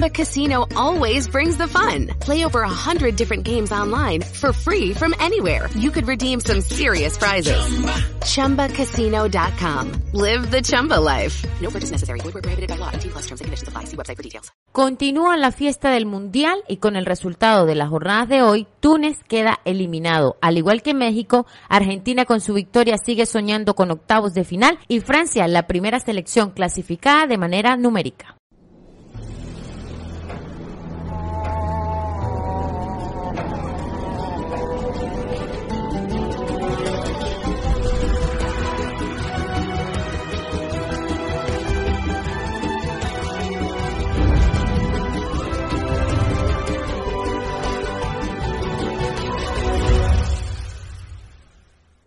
Chumba Casino always brings the fun. Play over a hundred different games online for free from anywhere. You could redeem some serious prizes. ChumbaCasino.com. Live the Chumba life. No purchase necessary. Void where prohibited by law. T plus terms and conditions apply. See website for details. Continúa la fiesta del Mundial y con el resultado de las jornadas de hoy, Túnez queda eliminado. Al igual que México, Argentina con su victoria sigue soñando con octavos de final y Francia, la primera selección clasificada de manera numérica.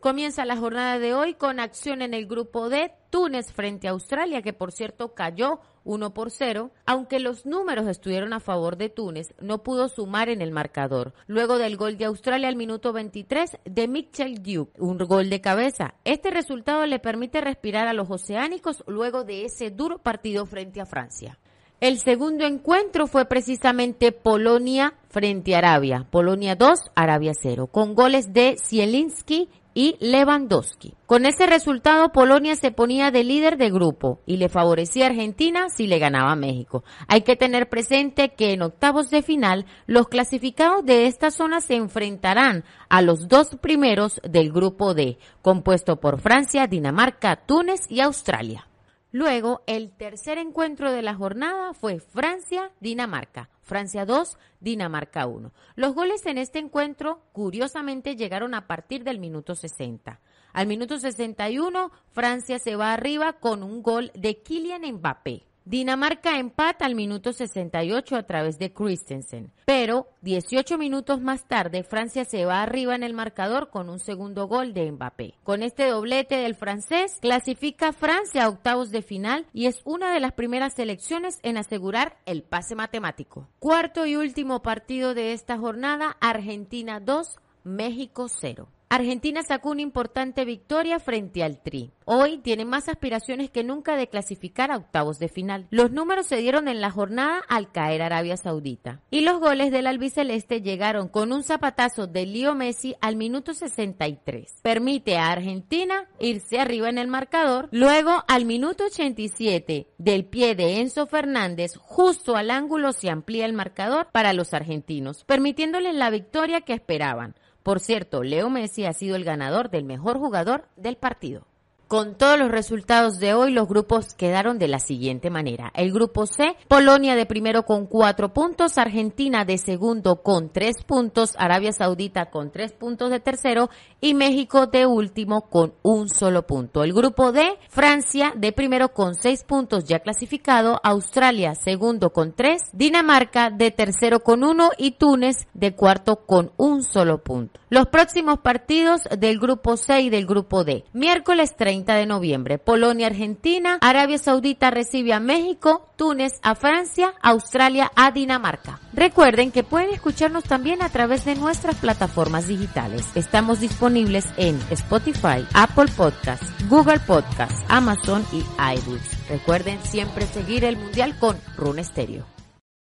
Comienza la jornada de hoy con acción en el grupo D, Túnez frente a Australia, que por cierto cayó 1 por 0, aunque los números estuvieron a favor de Túnez, no pudo sumar en el marcador. Luego del gol de Australia al minuto 23 de Mitchell Duke, un gol de cabeza. Este resultado le permite respirar a los oceánicos luego de ese duro partido frente a Francia. El segundo encuentro fue precisamente Polonia frente a Arabia. Polonia 2, Arabia 0, con goles de Zielinski y Lewandowski. Con ese resultado, Polonia se ponía de líder de grupo y le favorecía a Argentina si le ganaba a México. Hay que tener presente que en octavos de final, los clasificados de esta zona se enfrentarán a los dos primeros del grupo D, compuesto por Francia, Dinamarca, Túnez y Australia. Luego, el tercer encuentro de la jornada fue Francia-Dinamarca. Francia 2, Dinamarca 1. Los goles en este encuentro, curiosamente, llegaron a partir del minuto 60. Al minuto 61, Francia se va arriba con un gol de Kylian Mbappé. Dinamarca empata al minuto 68 a través de Christensen, pero 18 minutos más tarde Francia se va arriba en el marcador con un segundo gol de Mbappé. Con este doblete del francés clasifica Francia a octavos de final y es una de las primeras selecciones en asegurar el pase matemático. Cuarto y último partido de esta jornada, Argentina 2, México 0. Argentina sacó una importante victoria frente al Tri. Hoy tiene más aspiraciones que nunca de clasificar a octavos de final. Los números se dieron en la jornada al caer Arabia Saudita. Y los goles del albiceleste llegaron con un zapatazo de Leo Messi al minuto 63. Permite a Argentina irse arriba en el marcador. Luego, al minuto 87, del pie de Enzo Fernández, justo al ángulo se amplía el marcador para los argentinos, permitiéndoles la victoria que esperaban. Por cierto, Leo Messi ha sido el ganador del mejor jugador del partido. Con todos los resultados de hoy, los grupos quedaron de la siguiente manera. El grupo C, Polonia de primero con cuatro puntos, Argentina de segundo con tres puntos, Arabia Saudita con tres puntos de tercero y México de último con un solo punto. El grupo D, Francia de primero con seis puntos ya clasificado, Australia segundo con tres, Dinamarca de tercero con uno y Túnez de cuarto con un solo punto. Los próximos partidos del grupo C y del grupo D. Miércoles 30 de noviembre, Polonia, Argentina, Arabia Saudita recibe a México, Túnez a Francia, Australia a Dinamarca. Recuerden que pueden escucharnos también a través de nuestras plataformas digitales. Estamos disponibles en Spotify, Apple Podcasts, Google Podcasts, Amazon y iBooks. Recuerden siempre seguir el Mundial con Rune Stereo.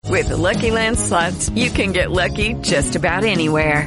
With Lucky Land slots, you can get lucky just about anywhere.